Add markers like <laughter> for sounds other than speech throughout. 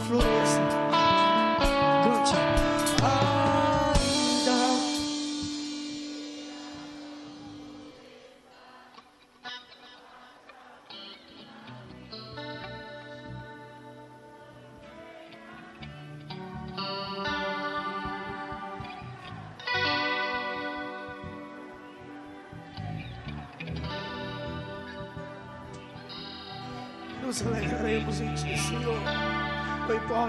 que a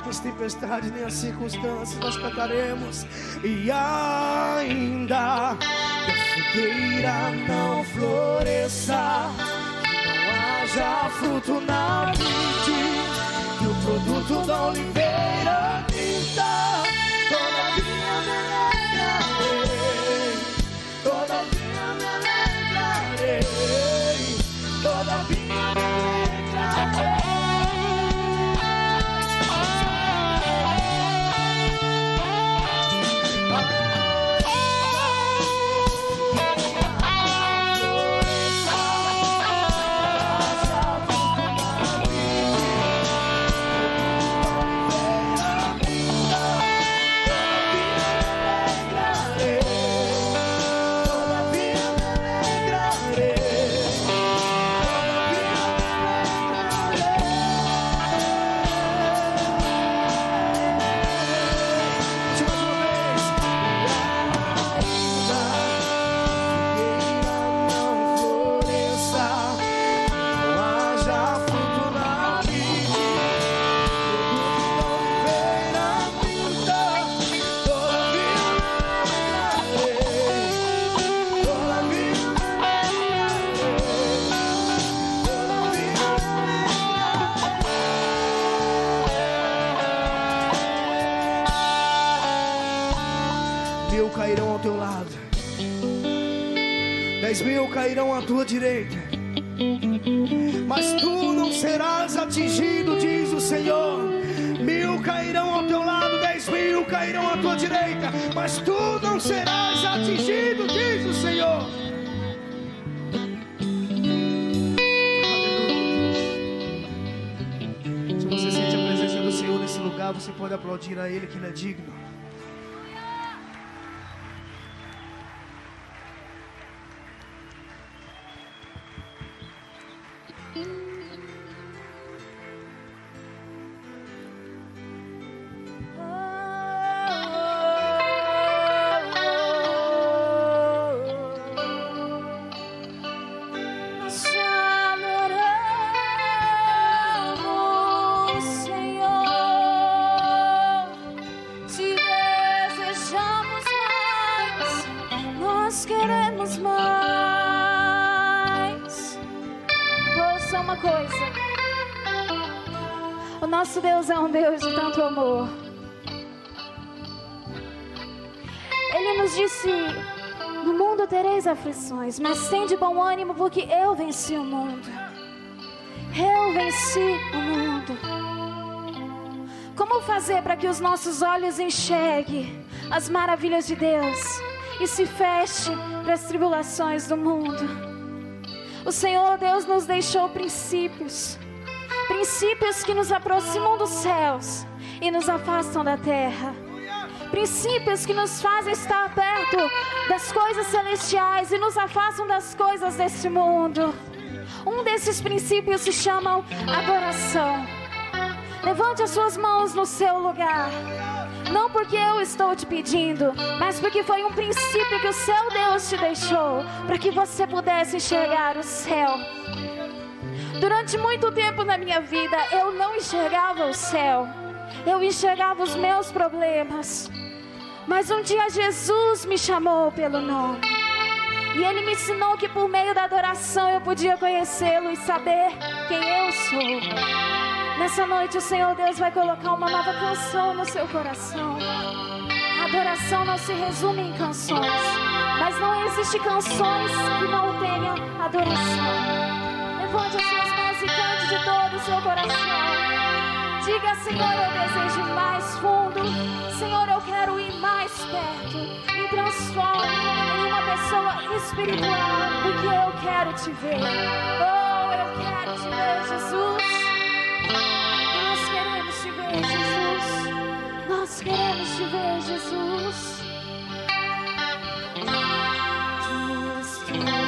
As tempestades nem as circunstâncias, nós cantaremos. E ainda que a figueira não floresça, não haja fruto na vide, que o produto da oliveira minta. Direita, mas tu não serás atingido, diz o Senhor. Mil cairão ao teu lado, dez mil cairão à tua direita, mas tu não serás atingido, diz o Senhor. Se você sente a presença do Senhor nesse lugar, você pode aplaudir a Ele que Ele é digno. Aflições, mas tem de bom ânimo, porque eu venci o mundo. Eu venci o mundo. Como fazer para que os nossos olhos enxerguem as maravilhas de Deus e se feche para as tribulações do mundo? O Senhor Deus nos deixou princípios, princípios que nos aproximam dos céus e nos afastam da terra princípios que nos fazem estar perto das coisas celestiais e nos afastam das coisas deste mundo. Um desses princípios se chama adoração. Levante as suas mãos no seu lugar. Não porque eu estou te pedindo, mas porque foi um princípio que o seu Deus te deixou para que você pudesse enxergar o céu. Durante muito tempo na minha vida, eu não enxergava o céu. Eu enxergava os meus problemas. Mas um dia Jesus me chamou pelo nome. E ele me ensinou que por meio da adoração eu podia conhecê-lo e saber quem eu sou. Nessa noite o Senhor Deus vai colocar uma nova canção no seu coração. A adoração não se resume em canções, mas não existe canções que não tenham adoração. Levante as suas mãos e cante de todo o seu coração. Diga, Senhor, eu desejo ir mais fundo. Senhor, eu quero ir mais perto. Me transforme em uma pessoa espiritual, porque eu quero te ver. Oh, eu quero te ver, Jesus. Nós queremos te ver, Jesus. Nós queremos te ver, Jesus. Jesus.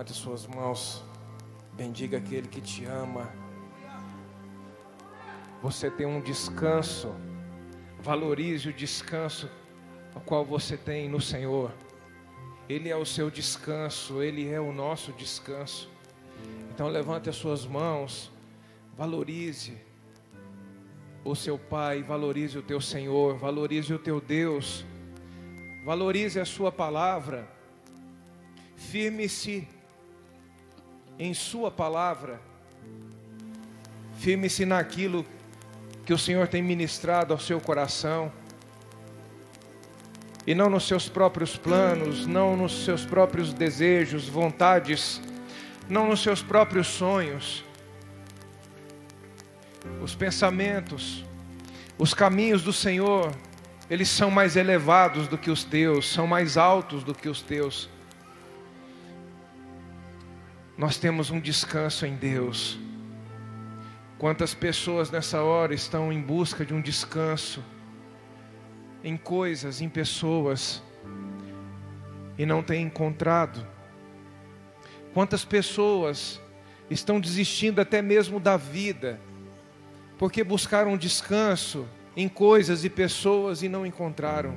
Levante suas mãos. Bendiga aquele que te ama. Você tem um descanso. Valorize o descanso ao qual você tem no Senhor. Ele é o seu descanso, ele é o nosso descanso. Então levante as suas mãos. Valorize o seu Pai, valorize o teu Senhor, valorize o teu Deus. Valorize a sua palavra. Firme-se em Sua palavra. Firme-se naquilo que o Senhor tem ministrado ao seu coração. E não nos seus próprios planos, não nos seus próprios desejos, vontades, não nos seus próprios sonhos. Os pensamentos, os caminhos do Senhor, eles são mais elevados do que os teus, são mais altos do que os teus nós temos um descanso em Deus. Quantas pessoas nessa hora estão em busca de um descanso em coisas, em pessoas e não têm encontrado? Quantas pessoas estão desistindo até mesmo da vida porque buscaram descanso em coisas e pessoas e não encontraram?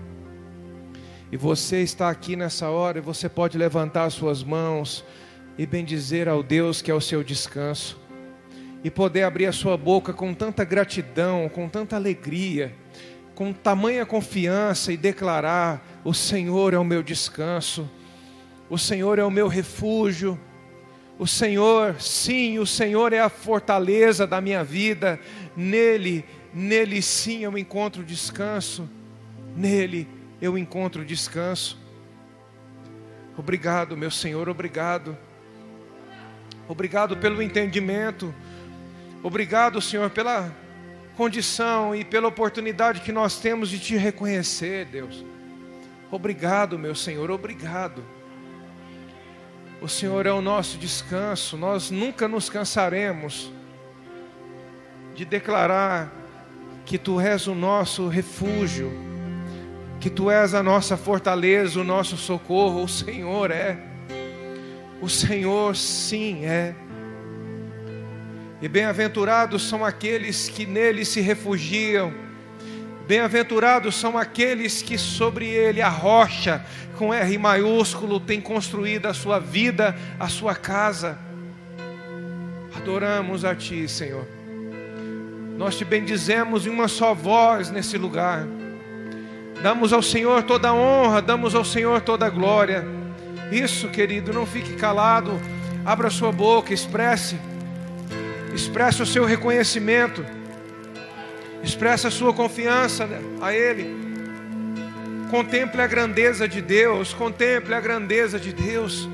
E você está aqui nessa hora e você pode levantar suas mãos e bendizer ao Deus que é o seu descanso, e poder abrir a sua boca com tanta gratidão, com tanta alegria, com tamanha confiança e declarar: O Senhor é o meu descanso, o Senhor é o meu refúgio, o Senhor, sim, o Senhor é a fortaleza da minha vida, nele, nele sim eu encontro descanso, nele eu encontro descanso. Obrigado, meu Senhor, obrigado. Obrigado pelo entendimento. Obrigado, Senhor, pela condição e pela oportunidade que nós temos de te reconhecer, Deus. Obrigado, meu Senhor, obrigado. O Senhor é o nosso descanso, nós nunca nos cansaremos de declarar que Tu és o nosso refúgio, que Tu és a nossa fortaleza, o nosso socorro, o Senhor é. O Senhor sim é. E bem-aventurados são aqueles que nele se refugiam. Bem-aventurados são aqueles que sobre ele, a rocha, com R maiúsculo, tem construído a sua vida, a sua casa. Adoramos a Ti, Senhor. Nós te bendizemos em uma só voz nesse lugar. Damos ao Senhor toda a honra, damos ao Senhor toda a glória. Isso, querido, não fique calado. Abra sua boca, expresse. Expresse o seu reconhecimento. Expresse a sua confiança a Ele. Contemple a grandeza de Deus. Contemple a grandeza de Deus.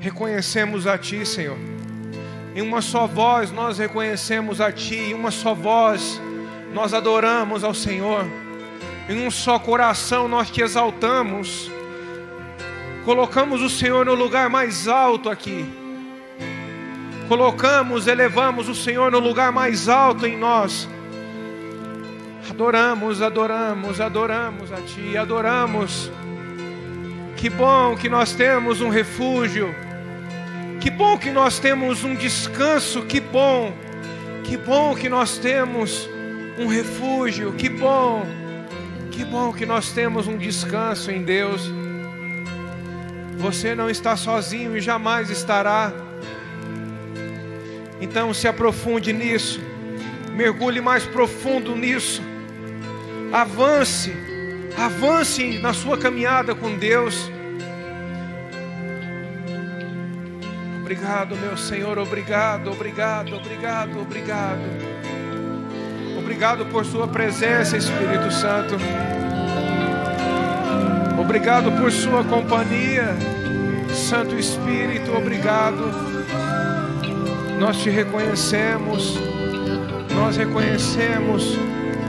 Reconhecemos a Ti, Senhor. Em uma só voz nós reconhecemos a Ti. Em uma só voz nós adoramos ao Senhor em um só coração nós te exaltamos, colocamos o Senhor no lugar mais alto aqui, colocamos, elevamos o Senhor no lugar mais alto em nós, adoramos, adoramos, adoramos a Ti, adoramos. Que bom que nós temos um refúgio, que bom que nós temos um descanso, que bom, que bom que nós temos um refúgio, que bom. Que bom que nós temos um descanso em Deus. Você não está sozinho e jamais estará. Então se aprofunde nisso. Mergulhe mais profundo nisso. Avance, avance na sua caminhada com Deus. Obrigado, meu Senhor, obrigado, obrigado, obrigado, obrigado. Obrigado por Sua presença, Espírito Santo. Obrigado por Sua companhia, Santo Espírito, obrigado. Nós te reconhecemos, nós reconhecemos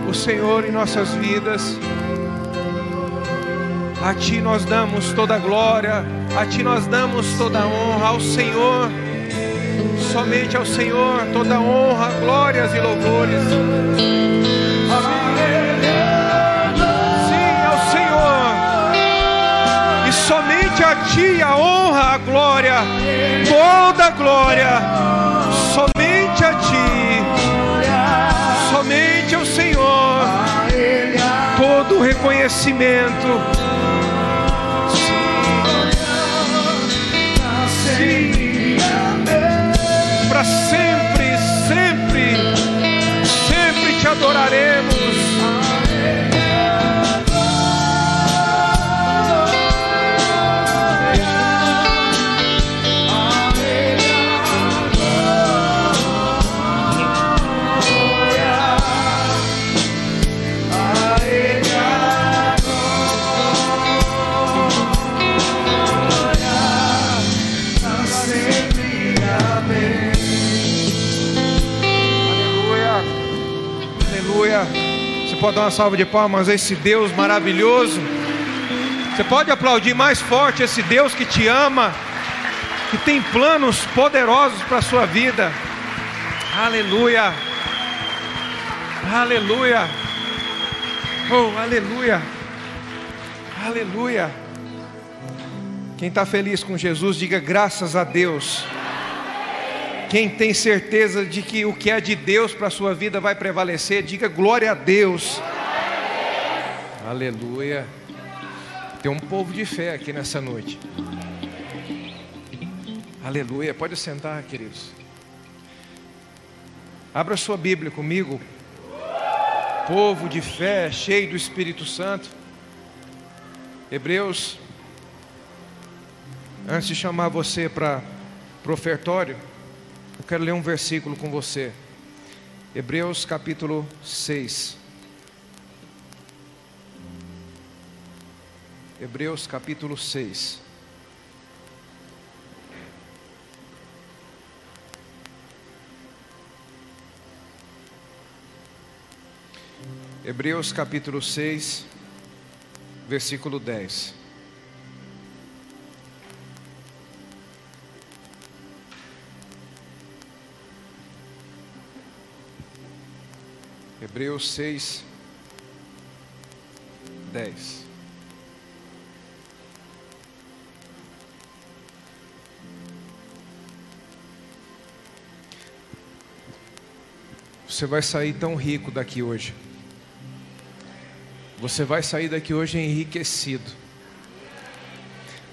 o Senhor em nossas vidas. A Ti nós damos toda a glória, a Ti nós damos toda a honra, ao Senhor, somente ao Senhor, toda honra, glórias e louvores. Sim, ao Senhor, e somente a Ti a honra, a glória, toda a glória, somente a Ti, somente ao Senhor, todo o reconhecimento. Para sempre, sempre, sempre te adoraremos. Pode dar uma salva de palmas a esse Deus maravilhoso. Você pode aplaudir mais forte esse Deus que te ama, que tem planos poderosos para a sua vida. Aleluia, aleluia, oh, aleluia, aleluia. Quem está feliz com Jesus, diga graças a Deus. Quem tem certeza de que o que é de Deus para a sua vida vai prevalecer, diga glória a Deus. Aleluia. Tem um povo de fé aqui nessa noite. Aleluia. Pode sentar, queridos. Abra sua Bíblia comigo. Povo de fé, cheio do Espírito Santo. Hebreus. Antes de chamar você para o ofertório, eu quero ler um versículo com você. Hebreus capítulo 6. Hebreus capítulo 6. Hebreus capítulo 6, versículo 10. Hebreus 6, 10. Você vai sair tão rico daqui hoje. Você vai sair daqui hoje enriquecido.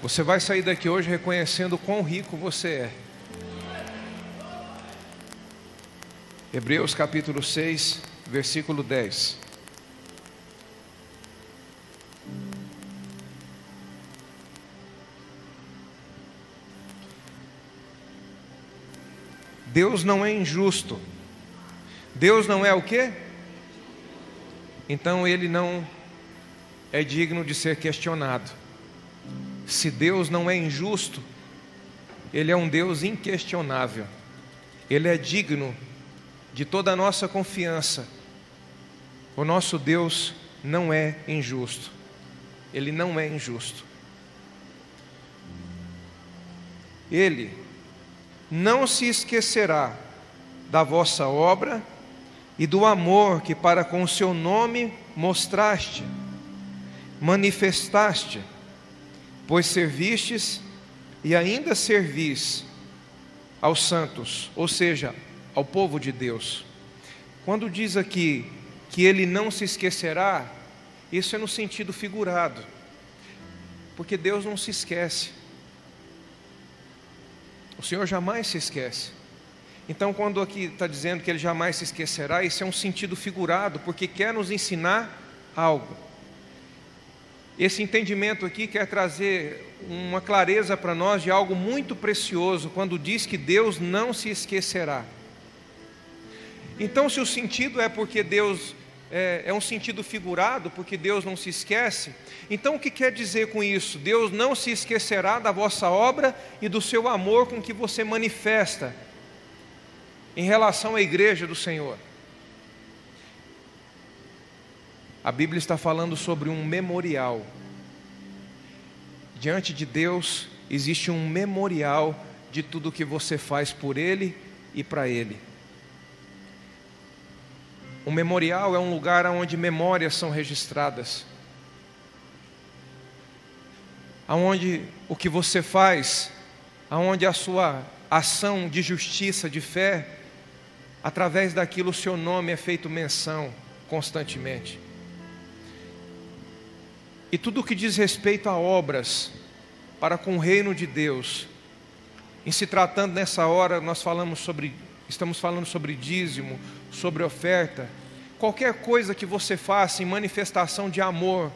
Você vai sair daqui hoje reconhecendo quão rico você é. Hebreus capítulo 6, versículo 10. Deus não é injusto. Deus não é o quê? Então ele não é digno de ser questionado. Se Deus não é injusto, ele é um Deus inquestionável. Ele é digno de toda a nossa confiança. O nosso Deus não é injusto. Ele não é injusto. Ele não se esquecerá da vossa obra e do amor que para com o seu nome mostraste, manifestaste, pois servistes e ainda servis aos santos, ou seja, ao povo de Deus. Quando diz aqui que ele não se esquecerá, isso é no sentido figurado, porque Deus não se esquece. O Senhor jamais se esquece. Então, quando aqui está dizendo que ele jamais se esquecerá, isso é um sentido figurado, porque quer nos ensinar algo. Esse entendimento aqui quer trazer uma clareza para nós de algo muito precioso, quando diz que Deus não se esquecerá. Então, se o sentido é porque Deus é, é, um sentido figurado, porque Deus não se esquece, então o que quer dizer com isso? Deus não se esquecerá da vossa obra e do seu amor com que você manifesta em relação à igreja do Senhor. A Bíblia está falando sobre um memorial. Diante de Deus existe um memorial de tudo que você faz por Ele e para Ele. Um memorial é um lugar onde memórias são registradas. Aonde o que você faz, aonde a sua ação de justiça, de fé, através daquilo o seu nome é feito menção constantemente. E tudo o que diz respeito a obras para com o reino de Deus, em se tratando nessa hora, nós falamos sobre, estamos falando sobre dízimo, sobre oferta, qualquer coisa que você faça em manifestação de amor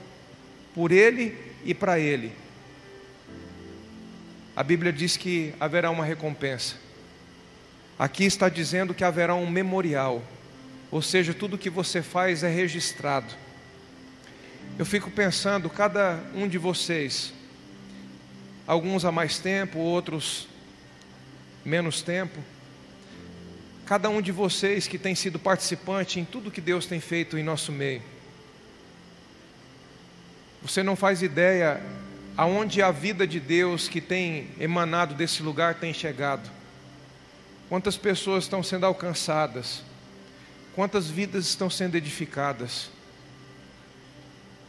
por Ele e para Ele, a Bíblia diz que haverá uma recompensa. Aqui está dizendo que haverá um memorial, ou seja, tudo que você faz é registrado. Eu fico pensando, cada um de vocês, alguns há mais tempo, outros menos tempo, cada um de vocês que tem sido participante em tudo que Deus tem feito em nosso meio. Você não faz ideia aonde a vida de Deus que tem emanado desse lugar tem chegado. Quantas pessoas estão sendo alcançadas? Quantas vidas estão sendo edificadas?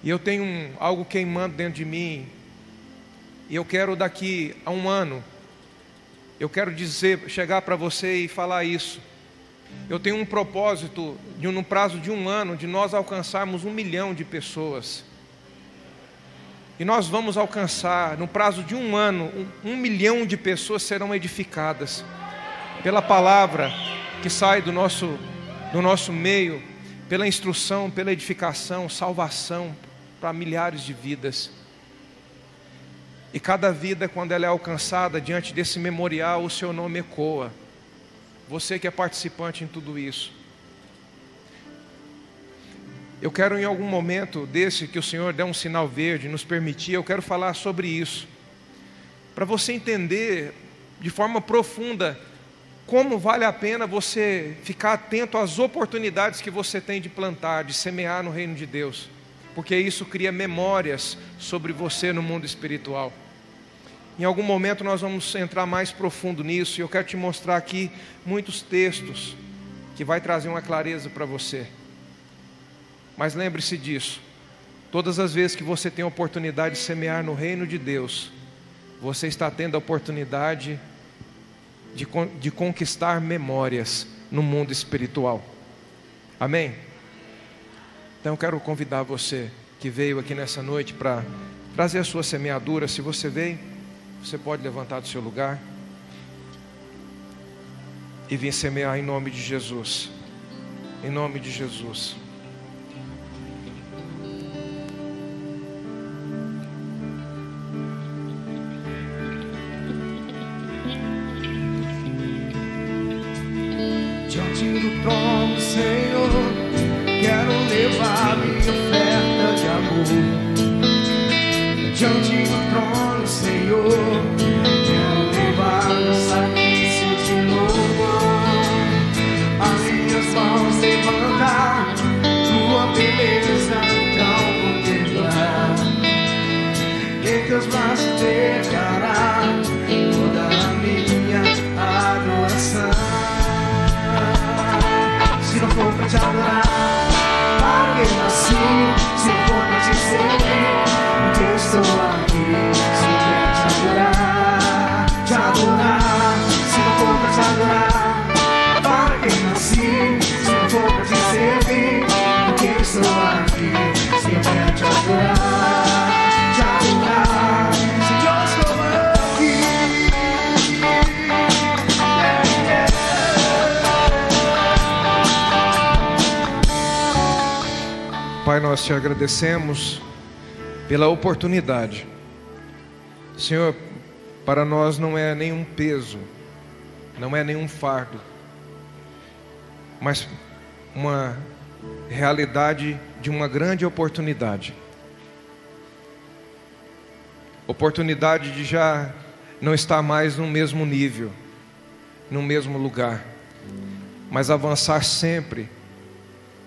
E eu tenho um, algo queimando dentro de mim. E eu quero daqui a um ano, eu quero dizer, chegar para você e falar isso. Eu tenho um propósito, de, no prazo de um ano, de nós alcançarmos um milhão de pessoas. E nós vamos alcançar, no prazo de um ano, um, um milhão de pessoas serão edificadas pela palavra que sai do nosso, do nosso meio, pela instrução, pela edificação, salvação para milhares de vidas. E cada vida, quando ela é alcançada diante desse memorial, o seu nome ecoa. Você que é participante em tudo isso. Eu quero em algum momento desse que o Senhor der um sinal verde, nos permitir, eu quero falar sobre isso. Para você entender de forma profunda como vale a pena você ficar atento às oportunidades que você tem de plantar, de semear no reino de Deus, porque isso cria memórias sobre você no mundo espiritual. Em algum momento nós vamos entrar mais profundo nisso e eu quero te mostrar aqui muitos textos que vai trazer uma clareza para você. Mas lembre-se disso. Todas as vezes que você tem a oportunidade de semear no reino de Deus, você está tendo a oportunidade de, de conquistar memórias no mundo espiritual. Amém? Então eu quero convidar você que veio aqui nessa noite para trazer a sua semeadura. Se você veio, você pode levantar do seu lugar e vir semear em nome de Jesus. Em nome de Jesus. Diante do trono, Senhor, quero levar minha oferta de amor. Diante do estou aqui se pra te adorar, te adorar. Se não for pra te adorar, para quem nasci. Se não for te servir, porque estou aqui se pra te adorar, te adorar. Senhor, estou aqui. Pai, nós te agradecemos pela oportunidade. Senhor, para nós não é nenhum peso, não é nenhum fardo, mas uma realidade de uma grande oportunidade. Oportunidade de já não estar mais no mesmo nível, no mesmo lugar, mas avançar sempre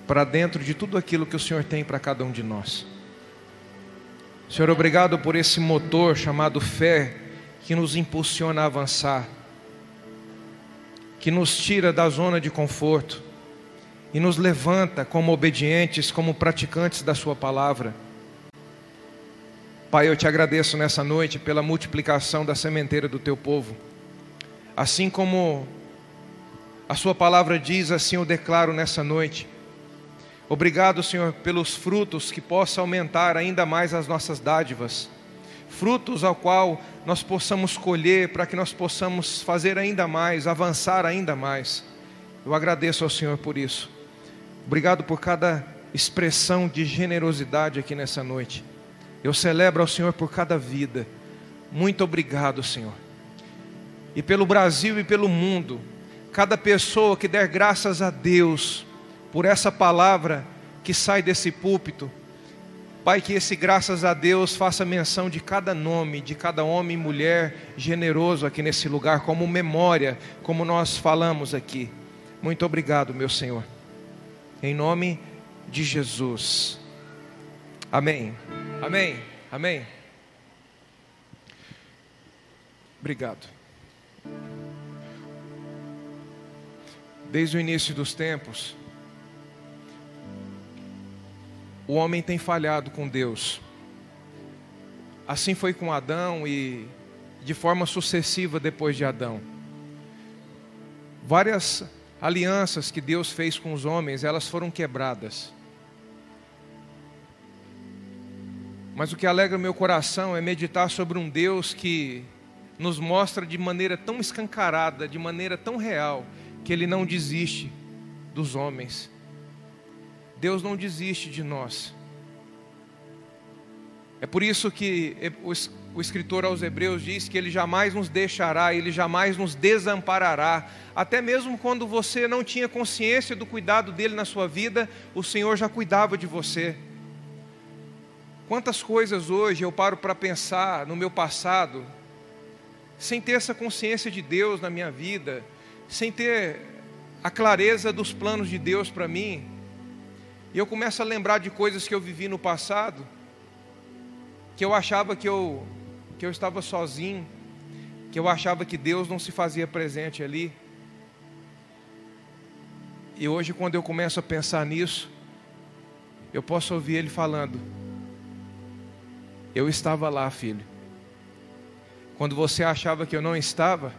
para dentro de tudo aquilo que o Senhor tem para cada um de nós. Senhor, obrigado por esse motor chamado fé que nos impulsiona a avançar, que nos tira da zona de conforto e nos levanta como obedientes, como praticantes da Sua palavra. Pai, eu te agradeço nessa noite pela multiplicação da sementeira do teu povo. Assim como a Sua palavra diz, assim eu declaro nessa noite Obrigado, Senhor, pelos frutos que possa aumentar ainda mais as nossas dádivas. Frutos ao qual nós possamos colher para que nós possamos fazer ainda mais, avançar ainda mais. Eu agradeço ao Senhor por isso. Obrigado por cada expressão de generosidade aqui nessa noite. Eu celebro ao Senhor por cada vida. Muito obrigado, Senhor. E pelo Brasil e pelo mundo, cada pessoa que der graças a Deus por essa palavra que sai desse púlpito. Pai, que esse graças a Deus faça menção de cada nome, de cada homem e mulher generoso aqui nesse lugar, como memória, como nós falamos aqui. Muito obrigado, meu Senhor. Em nome de Jesus. Amém. Amém. Amém. Obrigado. Desde o início dos tempos, o homem tem falhado com Deus. Assim foi com Adão e de forma sucessiva depois de Adão. Várias alianças que Deus fez com os homens, elas foram quebradas. Mas o que alegra meu coração é meditar sobre um Deus que nos mostra de maneira tão escancarada, de maneira tão real, que Ele não desiste dos homens. Deus não desiste de nós. É por isso que o escritor aos Hebreus diz que Ele jamais nos deixará, Ele jamais nos desamparará. Até mesmo quando você não tinha consciência do cuidado dele na sua vida, o Senhor já cuidava de você. Quantas coisas hoje eu paro para pensar no meu passado, sem ter essa consciência de Deus na minha vida, sem ter a clareza dos planos de Deus para mim, e eu começo a lembrar de coisas que eu vivi no passado, que eu achava que eu, que eu estava sozinho, que eu achava que Deus não se fazia presente ali. E hoje, quando eu começo a pensar nisso, eu posso ouvir Ele falando: Eu estava lá, filho. Quando você achava que eu não estava,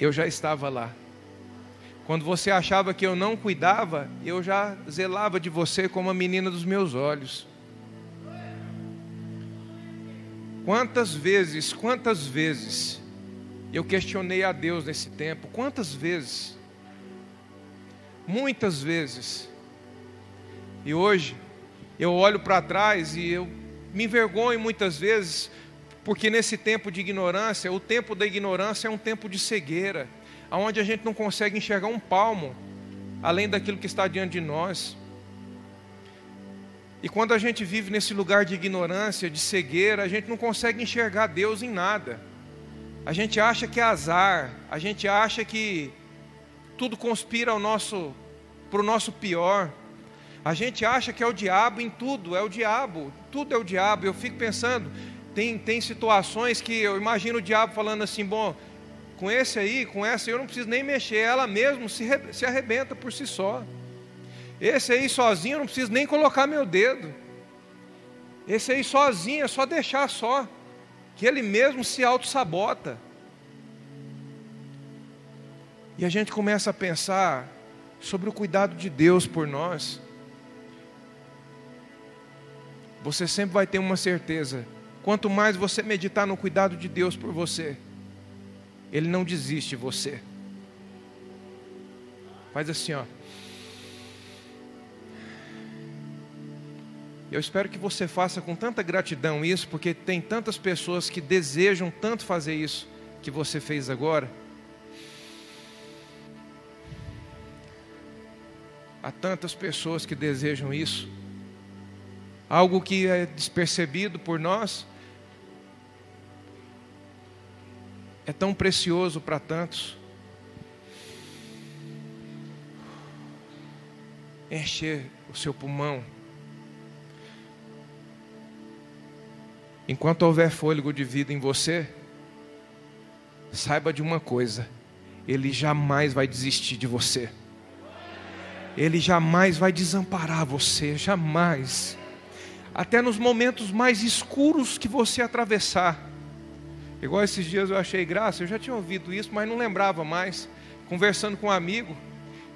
eu já estava lá. Quando você achava que eu não cuidava, eu já zelava de você como a menina dos meus olhos. Quantas vezes, quantas vezes eu questionei a Deus nesse tempo? Quantas vezes? Muitas vezes. E hoje eu olho para trás e eu me envergonho muitas vezes, porque nesse tempo de ignorância, o tempo da ignorância é um tempo de cegueira aonde a gente não consegue enxergar um palmo além daquilo que está diante de nós. E quando a gente vive nesse lugar de ignorância, de cegueira, a gente não consegue enxergar Deus em nada. A gente acha que é azar, a gente acha que tudo conspira para o nosso pior. A gente acha que é o diabo em tudo, é o diabo, tudo é o diabo. Eu fico pensando, tem, tem situações que eu imagino o diabo falando assim: bom, com esse aí, com essa, eu não preciso nem mexer, ela mesmo se, se arrebenta por si só. Esse aí sozinho, eu não preciso nem colocar meu dedo. Esse aí sozinho, é só deixar só, que ele mesmo se auto-sabota. E a gente começa a pensar sobre o cuidado de Deus por nós. Você sempre vai ter uma certeza: quanto mais você meditar no cuidado de Deus por você, ele não desiste de você. Faz assim, ó. Eu espero que você faça com tanta gratidão isso, porque tem tantas pessoas que desejam tanto fazer isso que você fez agora. Há tantas pessoas que desejam isso. Algo que é despercebido por nós é tão precioso para tantos. Encher o seu pulmão Enquanto houver fôlego de vida em você, saiba de uma coisa: Ele jamais vai desistir de você. Ele jamais vai desamparar você, jamais. Até nos momentos mais escuros que você atravessar. Igual esses dias eu achei graça, eu já tinha ouvido isso, mas não lembrava mais. Conversando com um amigo,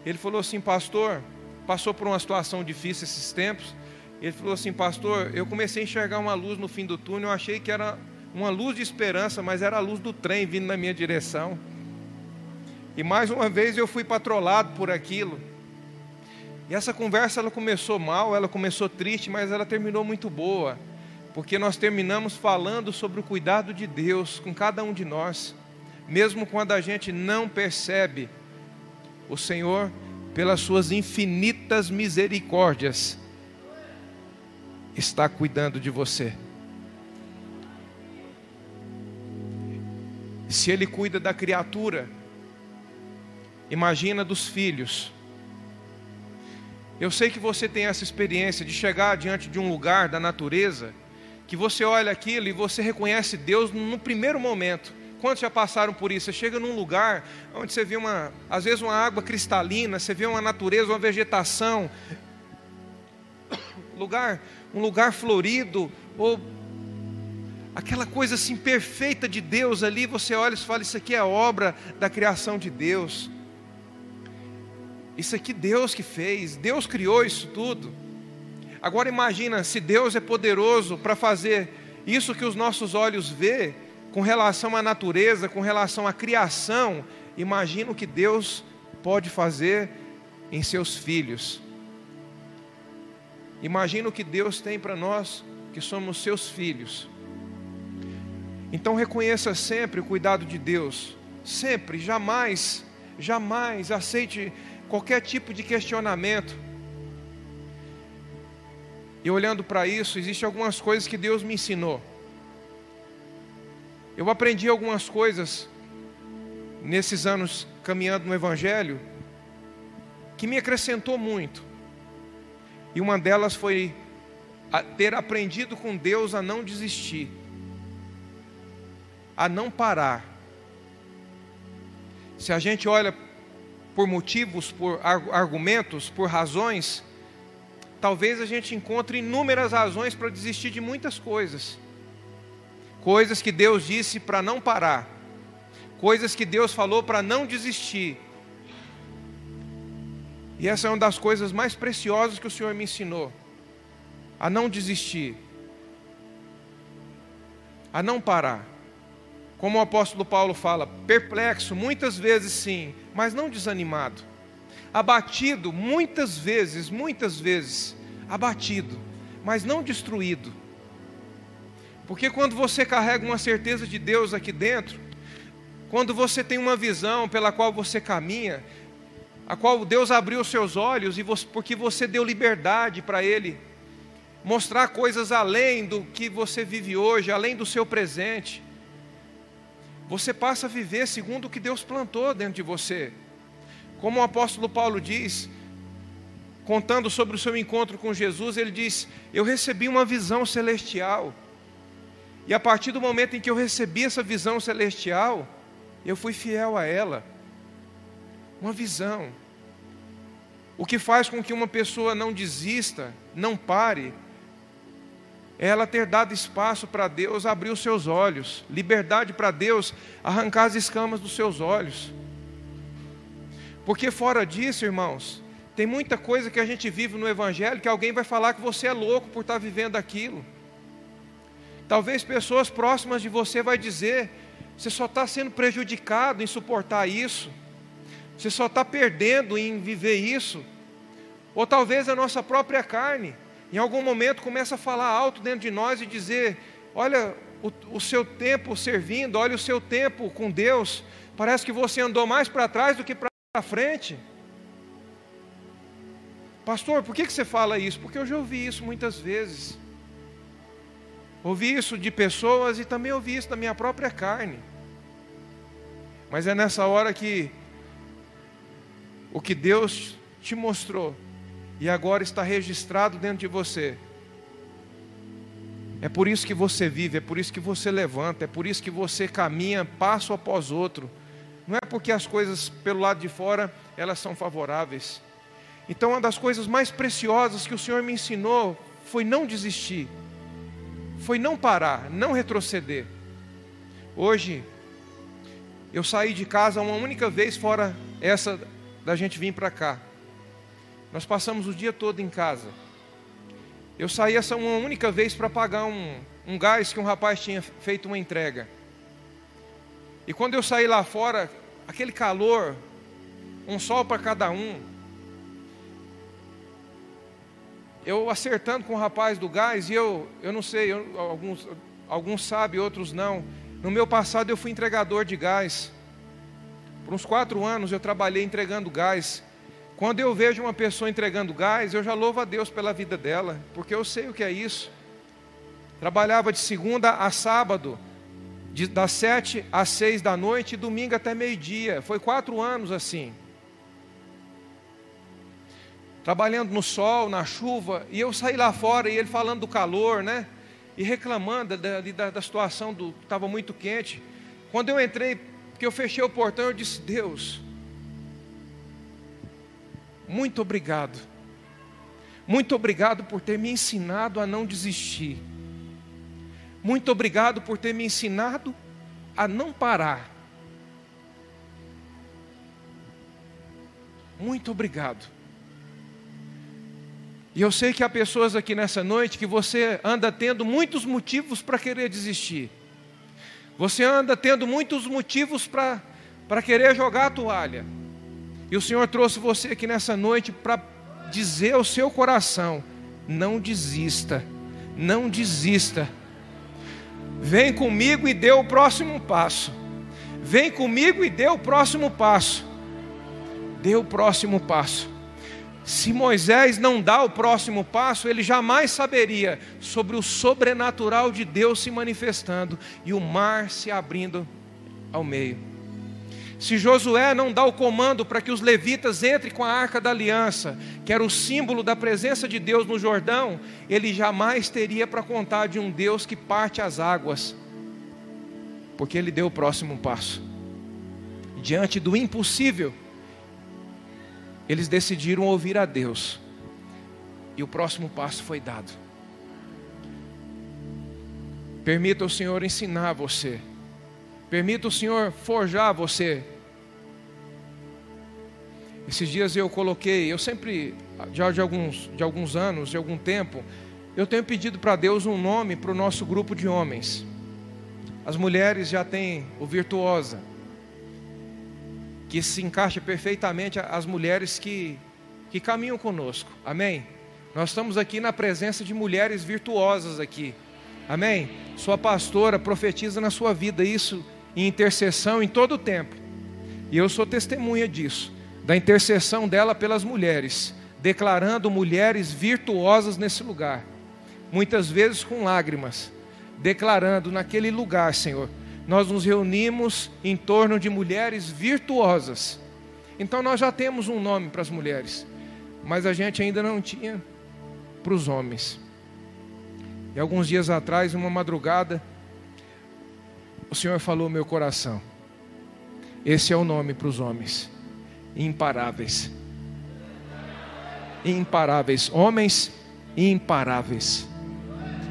ele falou assim: Pastor, passou por uma situação difícil esses tempos. Ele falou assim, pastor, eu comecei a enxergar uma luz no fim do túnel, eu achei que era uma luz de esperança, mas era a luz do trem vindo na minha direção. E mais uma vez eu fui patrolado por aquilo. E essa conversa ela começou mal, ela começou triste, mas ela terminou muito boa, porque nós terminamos falando sobre o cuidado de Deus com cada um de nós, mesmo quando a gente não percebe. O Senhor, pelas suas infinitas misericórdias, está cuidando de você. Se Ele cuida da criatura, imagina dos filhos. Eu sei que você tem essa experiência de chegar diante de um lugar da natureza, que você olha aquilo e você reconhece Deus no primeiro momento. Quantos já passaram por isso? Você chega num lugar onde você vê uma, às vezes uma água cristalina, você vê uma natureza, uma vegetação, <coughs> lugar um lugar florido, ou aquela coisa assim perfeita de Deus ali, você olha e fala: Isso aqui é obra da criação de Deus. Isso aqui Deus que fez, Deus criou isso tudo. Agora imagina se Deus é poderoso para fazer isso que os nossos olhos vê com relação à natureza, com relação à criação, imagina o que Deus pode fazer em seus filhos. Imagina o que Deus tem para nós, que somos seus filhos. Então reconheça sempre o cuidado de Deus, sempre, jamais, jamais aceite qualquer tipo de questionamento. E olhando para isso, existem algumas coisas que Deus me ensinou. Eu aprendi algumas coisas nesses anos caminhando no Evangelho que me acrescentou muito. E uma delas foi ter aprendido com Deus a não desistir, a não parar. Se a gente olha por motivos, por argumentos, por razões, talvez a gente encontre inúmeras razões para desistir de muitas coisas. Coisas que Deus disse para não parar, coisas que Deus falou para não desistir. E essa é uma das coisas mais preciosas que o Senhor me ensinou: a não desistir, a não parar. Como o apóstolo Paulo fala, perplexo, muitas vezes sim, mas não desanimado. Abatido, muitas vezes, muitas vezes, abatido, mas não destruído. Porque quando você carrega uma certeza de Deus aqui dentro, quando você tem uma visão pela qual você caminha, a qual Deus abriu os seus olhos e você, porque você deu liberdade para Ele mostrar coisas além do que você vive hoje, além do seu presente. Você passa a viver segundo o que Deus plantou dentro de você. Como o apóstolo Paulo diz, contando sobre o seu encontro com Jesus, ele diz: Eu recebi uma visão celestial. E a partir do momento em que eu recebi essa visão celestial, eu fui fiel a ela uma visão. O que faz com que uma pessoa não desista, não pare, é ela ter dado espaço para Deus abrir os seus olhos, liberdade para Deus arrancar as escamas dos seus olhos. Porque fora disso, irmãos, tem muita coisa que a gente vive no Evangelho que alguém vai falar que você é louco por estar vivendo aquilo. Talvez pessoas próximas de você vai dizer, você só está sendo prejudicado em suportar isso. Você só está perdendo em viver isso. Ou talvez a nossa própria carne em algum momento começa a falar alto dentro de nós e dizer: Olha, o, o seu tempo servindo, olha o seu tempo com Deus, parece que você andou mais para trás do que para frente. Pastor, por que, que você fala isso? Porque eu já ouvi isso muitas vezes. Ouvi isso de pessoas e também ouvi isso da minha própria carne. Mas é nessa hora que o que Deus te mostrou e agora está registrado dentro de você. É por isso que você vive, é por isso que você levanta, é por isso que você caminha passo após outro. Não é porque as coisas pelo lado de fora elas são favoráveis. Então, uma das coisas mais preciosas que o Senhor me ensinou foi não desistir, foi não parar, não retroceder. Hoje, eu saí de casa uma única vez, fora essa da gente vir para cá. Nós passamos o dia todo em casa. Eu saí essa uma única vez para pagar um, um gás que um rapaz tinha feito uma entrega. E quando eu saí lá fora, aquele calor, um sol para cada um, eu acertando com o rapaz do gás, e eu, eu não sei, eu, alguns, alguns sabem, outros não. No meu passado eu fui entregador de gás. Por uns quatro anos eu trabalhei entregando gás. Quando eu vejo uma pessoa entregando gás, eu já louvo a Deus pela vida dela, porque eu sei o que é isso. Trabalhava de segunda a sábado, de, das sete às seis da noite, e domingo até meio-dia. Foi quatro anos assim trabalhando no sol, na chuva, e eu saí lá fora e ele falando do calor, né? E reclamando da, da, da situação do estava muito quente. Quando eu entrei, que eu fechei o portão, eu disse: Deus, muito obrigado. Muito obrigado por ter me ensinado a não desistir. Muito obrigado por ter me ensinado a não parar. Muito obrigado. E eu sei que há pessoas aqui nessa noite que você anda tendo muitos motivos para querer desistir. Você anda tendo muitos motivos para querer jogar a toalha. E o Senhor trouxe você aqui nessa noite para dizer ao seu coração: não desista, não desista. Vem comigo e dê o próximo passo. Vem comigo e dê o próximo passo. Dê o próximo passo. Se Moisés não dá o próximo passo, ele jamais saberia sobre o sobrenatural de Deus se manifestando e o mar se abrindo ao meio. Se Josué não dá o comando para que os levitas entrem com a arca da aliança, que era o símbolo da presença de Deus no Jordão, ele jamais teria para contar de um Deus que parte as águas, porque ele deu o próximo passo. Diante do impossível, eles decidiram ouvir a Deus. E o próximo passo foi dado. Permita o Senhor ensinar você. Permita o Senhor forjar você. Esses dias eu coloquei, eu sempre, já de alguns, de alguns anos, de algum tempo, eu tenho pedido para Deus um nome para o nosso grupo de homens. As mulheres já têm o virtuosa, que se encaixa perfeitamente as mulheres que, que caminham conosco. Amém? Nós estamos aqui na presença de mulheres virtuosas aqui. Amém? Sua pastora profetiza na sua vida isso em intercessão em todo o tempo. E eu sou testemunha disso, da intercessão dela pelas mulheres, declarando mulheres virtuosas nesse lugar. Muitas vezes com lágrimas, declarando naquele lugar, Senhor, nós nos reunimos em torno de mulheres virtuosas. Então nós já temos um nome para as mulheres, mas a gente ainda não tinha para os homens. E alguns dias atrás, uma madrugada, o Senhor falou no meu coração: esse é o nome para os homens, imparáveis. Imparáveis, homens imparáveis.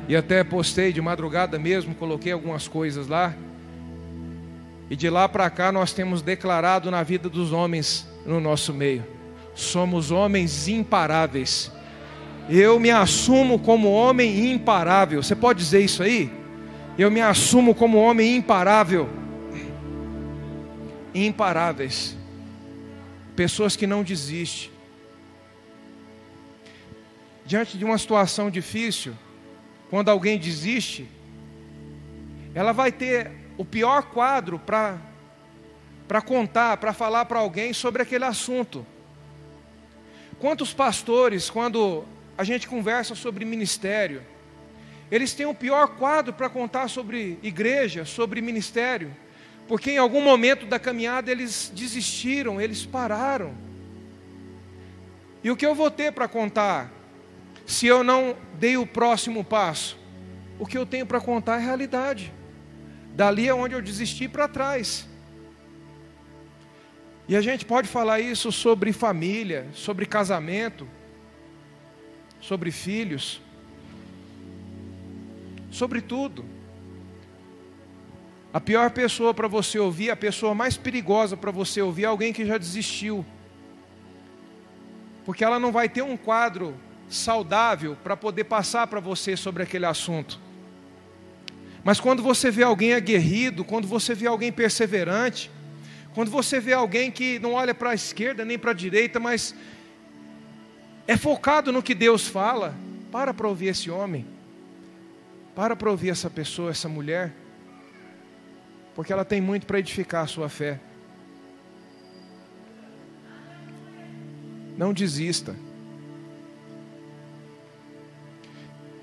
E até postei de madrugada mesmo, coloquei algumas coisas lá. E de lá para cá nós temos declarado na vida dos homens no nosso meio. Somos homens imparáveis. Eu me assumo como homem imparável. Você pode dizer isso aí? Eu me assumo como homem imparável. Imparáveis. Pessoas que não desistem. diante de uma situação difícil, quando alguém desiste, ela vai ter o pior quadro para contar, para falar para alguém sobre aquele assunto. Quantos pastores, quando a gente conversa sobre ministério, eles têm o pior quadro para contar sobre igreja, sobre ministério, porque em algum momento da caminhada eles desistiram, eles pararam. E o que eu vou ter para contar, se eu não dei o próximo passo? O que eu tenho para contar é realidade. Dali é onde eu desisti para trás. E a gente pode falar isso sobre família, sobre casamento, sobre filhos, sobre tudo. A pior pessoa para você ouvir, a pessoa mais perigosa para você ouvir é alguém que já desistiu. Porque ela não vai ter um quadro saudável para poder passar para você sobre aquele assunto. Mas quando você vê alguém aguerrido, quando você vê alguém perseverante, quando você vê alguém que não olha para a esquerda nem para a direita, mas é focado no que Deus fala, para para ouvir esse homem, para para ouvir essa pessoa, essa mulher, porque ela tem muito para edificar a sua fé. Não desista.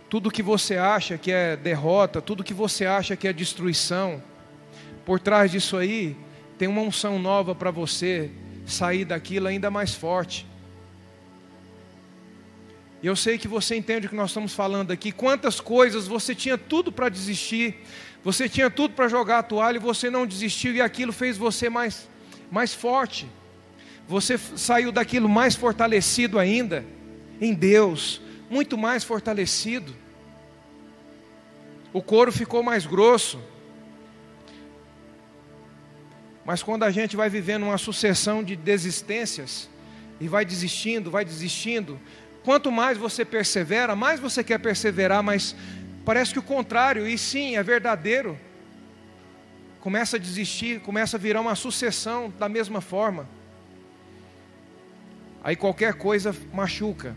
Tudo que você acha que é derrota, tudo que você acha que é destruição, por trás disso aí tem uma unção nova para você sair daquilo ainda mais forte. E eu sei que você entende o que nós estamos falando aqui. Quantas coisas você tinha tudo para desistir, você tinha tudo para jogar a toalha e você não desistiu, e aquilo fez você mais, mais forte. Você saiu daquilo mais fortalecido ainda, em Deus, muito mais fortalecido. O couro ficou mais grosso. Mas quando a gente vai vivendo uma sucessão de desistências, e vai desistindo, vai desistindo, quanto mais você persevera, mais você quer perseverar, mas parece que o contrário, e sim, é verdadeiro. Começa a desistir, começa a virar uma sucessão da mesma forma. Aí qualquer coisa machuca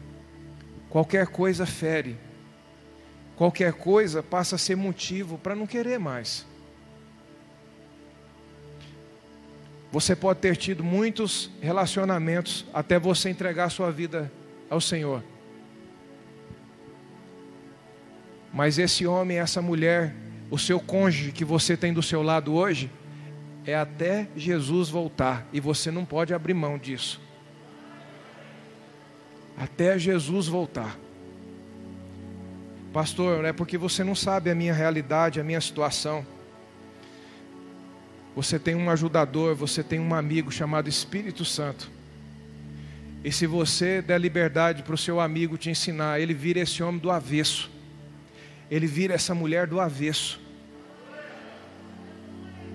qualquer coisa fere, qualquer coisa passa a ser motivo para não querer mais. Você pode ter tido muitos relacionamentos até você entregar sua vida ao Senhor. Mas esse homem, essa mulher, o seu cônjuge que você tem do seu lado hoje, é até Jesus voltar, e você não pode abrir mão disso até Jesus voltar. Pastor, é porque você não sabe a minha realidade, a minha situação. Você tem um ajudador, você tem um amigo chamado Espírito Santo. E se você der liberdade para o seu amigo te ensinar, ele vira esse homem do avesso. Ele vira essa mulher do avesso.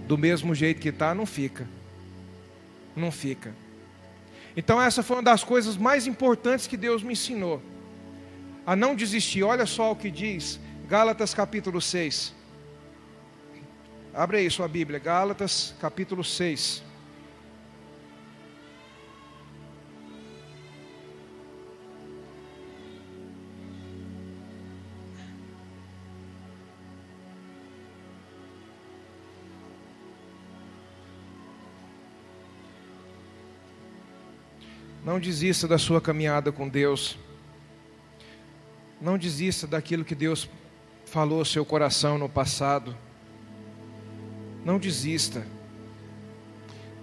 Do mesmo jeito que está, não fica. Não fica. Então, essa foi uma das coisas mais importantes que Deus me ensinou. A não desistir. Olha só o que diz Gálatas capítulo 6. Abre aí sua Bíblia, Gálatas capítulo 6. Não desista da sua caminhada com Deus. Não desista daquilo que Deus falou ao seu coração no passado. Não desista.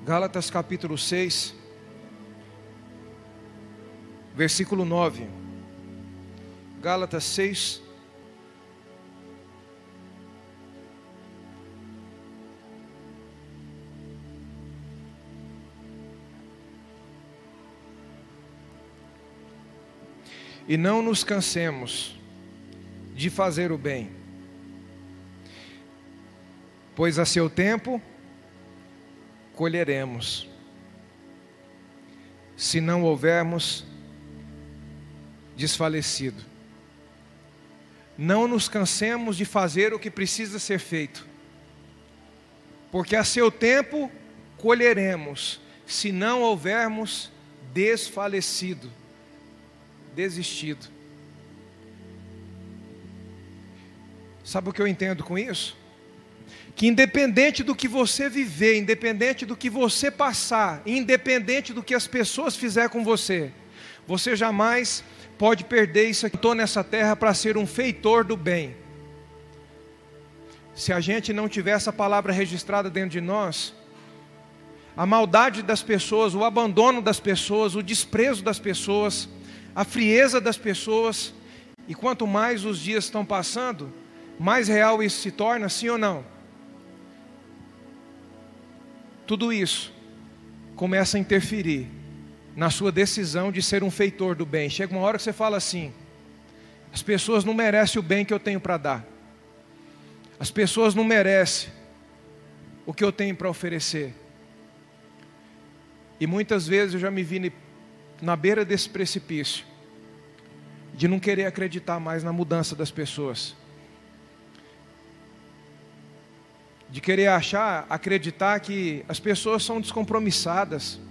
Gálatas capítulo 6, versículo 9. Gálatas 6, e não nos cansemos de fazer o bem, pois a seu tempo colheremos, se não houvermos desfalecido. Não nos cansemos de fazer o que precisa ser feito, porque a seu tempo colheremos, se não houvermos desfalecido desistido. Sabe o que eu entendo com isso? Que independente do que você viver, independente do que você passar, independente do que as pessoas fizerem com você, você jamais pode perder isso aqui. Estou nessa terra para ser um feitor do bem. Se a gente não tiver essa palavra registrada dentro de nós, a maldade das pessoas, o abandono das pessoas, o desprezo das pessoas, a frieza das pessoas, e quanto mais os dias estão passando, mais real isso se torna, sim ou não? Tudo isso começa a interferir na sua decisão de ser um feitor do bem. Chega uma hora que você fala assim: as pessoas não merecem o bem que eu tenho para dar, as pessoas não merecem o que eu tenho para oferecer. E muitas vezes eu já me vi na beira desse precipício, de não querer acreditar mais na mudança das pessoas. De querer achar, acreditar que as pessoas são descompromissadas.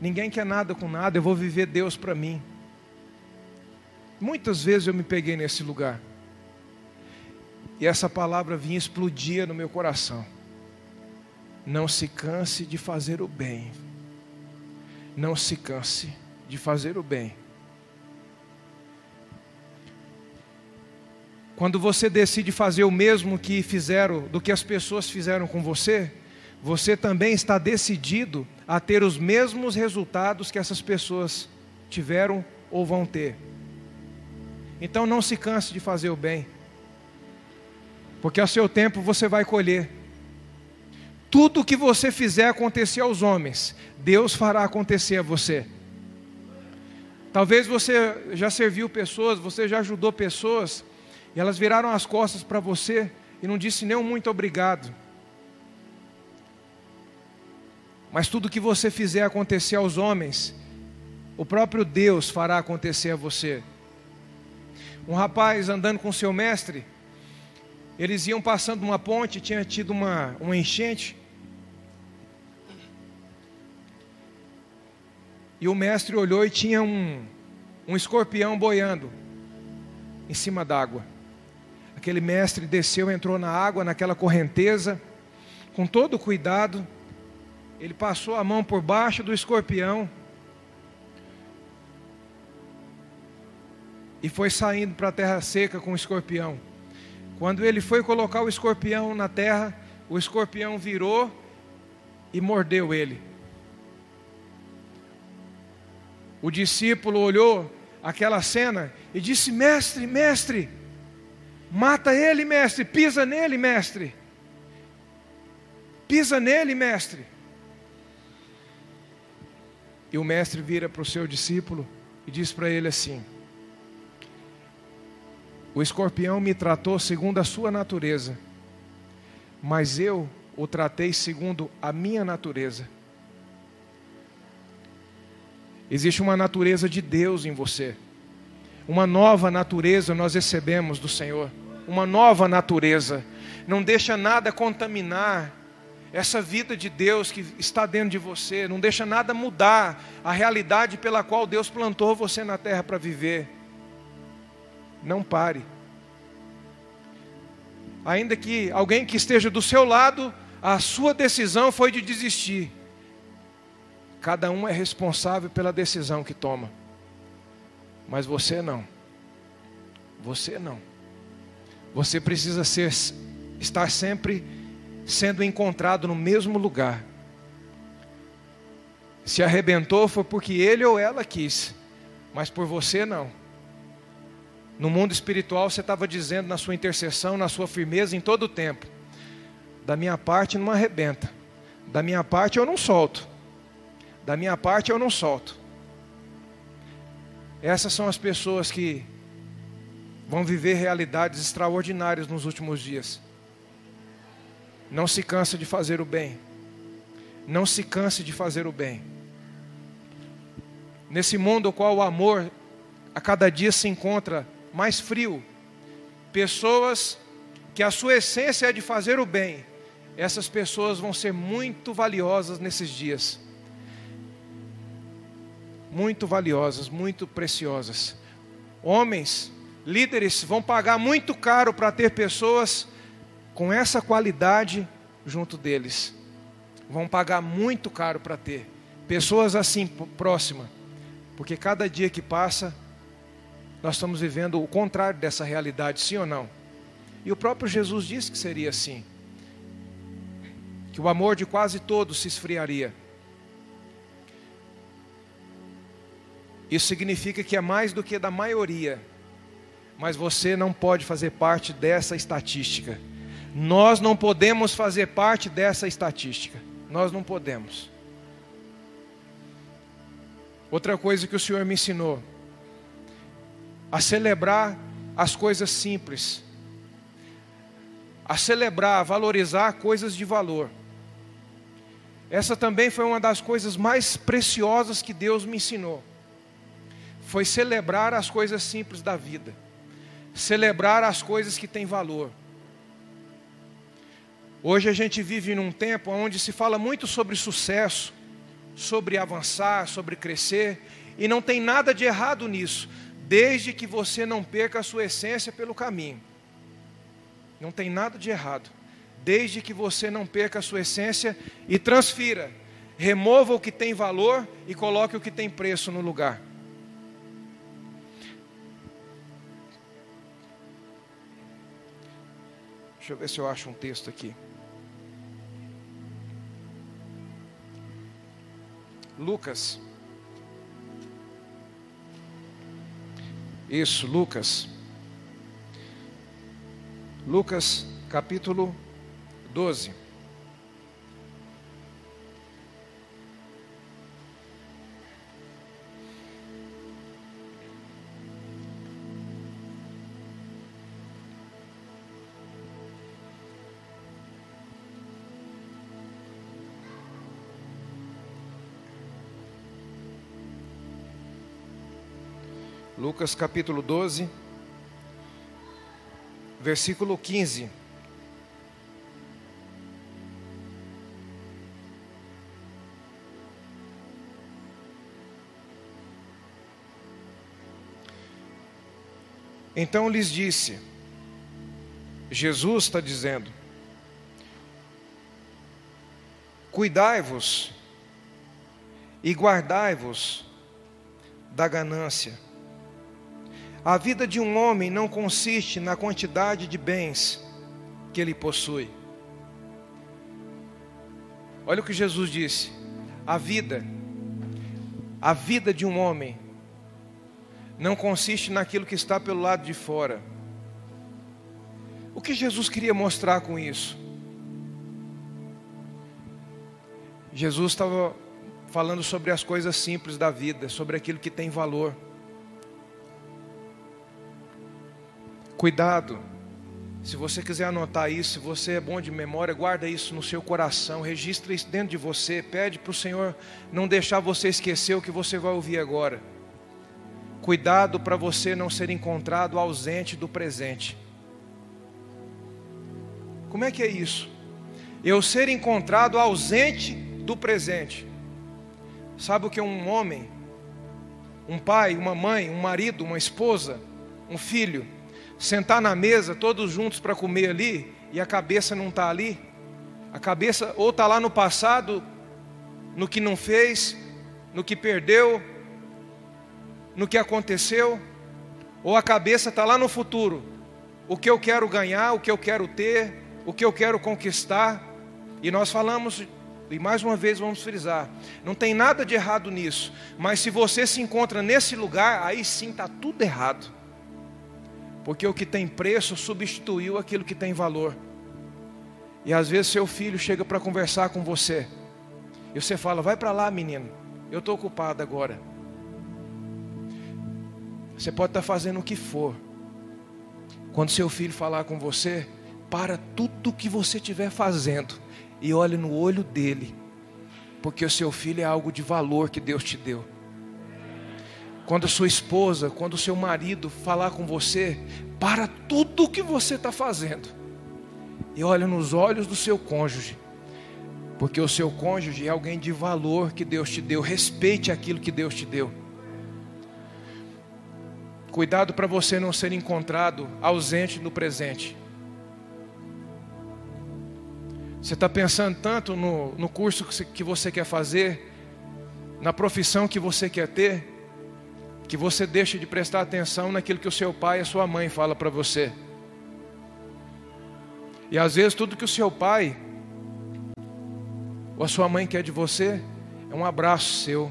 Ninguém quer nada com nada, eu vou viver Deus para mim. Muitas vezes eu me peguei nesse lugar. E essa palavra vinha explodia no meu coração. Não se canse de fazer o bem. Não se canse de fazer o bem. Quando você decide fazer o mesmo que fizeram, do que as pessoas fizeram com você, você também está decidido a ter os mesmos resultados que essas pessoas tiveram ou vão ter. Então não se canse de fazer o bem, porque ao seu tempo você vai colher. Tudo que você fizer acontecer aos homens, Deus fará acontecer a você. Talvez você já serviu pessoas, você já ajudou pessoas, e elas viraram as costas para você e não disse nem um muito obrigado. Mas tudo que você fizer acontecer aos homens, o próprio Deus fará acontecer a você. Um rapaz andando com seu mestre, eles iam passando uma ponte, tinha tido uma, uma enchente. E o mestre olhou e tinha um, um escorpião boiando em cima d'água. Aquele mestre desceu, entrou na água, naquela correnteza, com todo cuidado ele passou a mão por baixo do escorpião e foi saindo para a terra seca com o escorpião. Quando ele foi colocar o escorpião na terra, o escorpião virou e mordeu ele. O discípulo olhou aquela cena e disse: Mestre, mestre, mata ele, mestre, pisa nele, mestre. Pisa nele, mestre. E o mestre vira para o seu discípulo e diz para ele assim: O escorpião me tratou segundo a sua natureza, mas eu o tratei segundo a minha natureza. Existe uma natureza de Deus em você. Uma nova natureza nós recebemos do Senhor. Uma nova natureza. Não deixa nada contaminar essa vida de Deus que está dentro de você, não deixa nada mudar a realidade pela qual Deus plantou você na terra para viver. Não pare. Ainda que alguém que esteja do seu lado, a sua decisão foi de desistir. Cada um é responsável pela decisão que toma. Mas você não. Você não. Você precisa ser estar sempre sendo encontrado no mesmo lugar. Se arrebentou foi porque ele ou ela quis, mas por você não. No mundo espiritual você estava dizendo na sua intercessão, na sua firmeza em todo o tempo: da minha parte não arrebenta, da minha parte eu não solto, da minha parte eu não solto. Essas são as pessoas que vão viver realidades extraordinárias nos últimos dias. Não se canse de fazer o bem. Não se canse de fazer o bem. Nesse mundo no qual o amor a cada dia se encontra mais frio, pessoas que a sua essência é de fazer o bem, essas pessoas vão ser muito valiosas nesses dias. Muito valiosas, muito preciosas. Homens Líderes vão pagar muito caro para ter pessoas com essa qualidade junto deles. Vão pagar muito caro para ter pessoas assim próximas, porque cada dia que passa nós estamos vivendo o contrário dessa realidade, sim ou não? E o próprio Jesus disse que seria assim. Que o amor de quase todos se esfriaria. Isso significa que é mais do que da maioria. Mas você não pode fazer parte dessa estatística. Nós não podemos fazer parte dessa estatística. Nós não podemos. Outra coisa que o Senhor me ensinou: a celebrar as coisas simples, a celebrar, a valorizar coisas de valor. Essa também foi uma das coisas mais preciosas que Deus me ensinou. Foi celebrar as coisas simples da vida, celebrar as coisas que têm valor. Hoje a gente vive num tempo onde se fala muito sobre sucesso, sobre avançar, sobre crescer, e não tem nada de errado nisso, desde que você não perca a sua essência pelo caminho. Não tem nada de errado, desde que você não perca a sua essência e transfira, remova o que tem valor e coloque o que tem preço no lugar. Deixa eu ver se eu acho um texto aqui. Lucas Isso, Lucas. Lucas capítulo 12. Lucas capítulo 12, versículo 15. Então lhes disse, Jesus está dizendo: Cuidai-vos e guardai-vos da ganância a vida de um homem não consiste na quantidade de bens que ele possui. Olha o que Jesus disse: a vida, a vida de um homem não consiste naquilo que está pelo lado de fora. O que Jesus queria mostrar com isso? Jesus estava falando sobre as coisas simples da vida, sobre aquilo que tem valor. Cuidado. Se você quiser anotar isso, se você é bom de memória, guarda isso no seu coração, registra isso dentro de você, pede para o Senhor não deixar você esquecer o que você vai ouvir agora. Cuidado para você não ser encontrado ausente do presente. Como é que é isso? Eu ser encontrado ausente do presente. Sabe o que é um homem, um pai, uma mãe, um marido, uma esposa, um filho? Sentar na mesa todos juntos para comer ali e a cabeça não está ali, a cabeça ou está lá no passado, no que não fez, no que perdeu, no que aconteceu, ou a cabeça está lá no futuro, o que eu quero ganhar, o que eu quero ter, o que eu quero conquistar, e nós falamos e mais uma vez vamos frisar: não tem nada de errado nisso, mas se você se encontra nesse lugar, aí sim está tudo errado. Porque o que tem preço substituiu aquilo que tem valor. E às vezes seu filho chega para conversar com você. E você fala: Vai para lá, menino. Eu estou ocupado agora. Você pode estar tá fazendo o que for. Quando seu filho falar com você, para tudo o que você estiver fazendo e olhe no olho dele. Porque o seu filho é algo de valor que Deus te deu. Quando a sua esposa, quando o seu marido falar com você, para tudo o que você está fazendo e olha nos olhos do seu cônjuge, porque o seu cônjuge é alguém de valor que Deus te deu, respeite aquilo que Deus te deu. Cuidado para você não ser encontrado ausente no presente. Você está pensando tanto no, no curso que você, que você quer fazer, na profissão que você quer ter, que você deixa de prestar atenção naquilo que o seu pai e a sua mãe fala para você. E às vezes tudo que o seu pai ou a sua mãe quer de você é um abraço seu,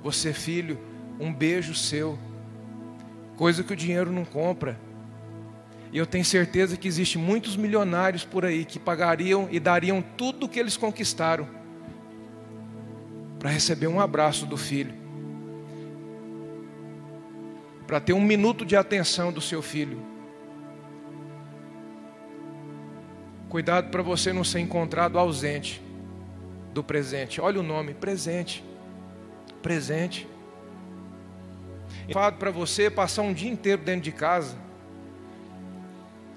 você filho, um beijo seu, coisa que o dinheiro não compra. E eu tenho certeza que existe muitos milionários por aí que pagariam e dariam tudo o que eles conquistaram para receber um abraço do filho, para ter um minuto de atenção do seu filho. Cuidado para você não ser encontrado ausente do presente. Olha o nome, presente. Presente. Falo para você passar um dia inteiro dentro de casa,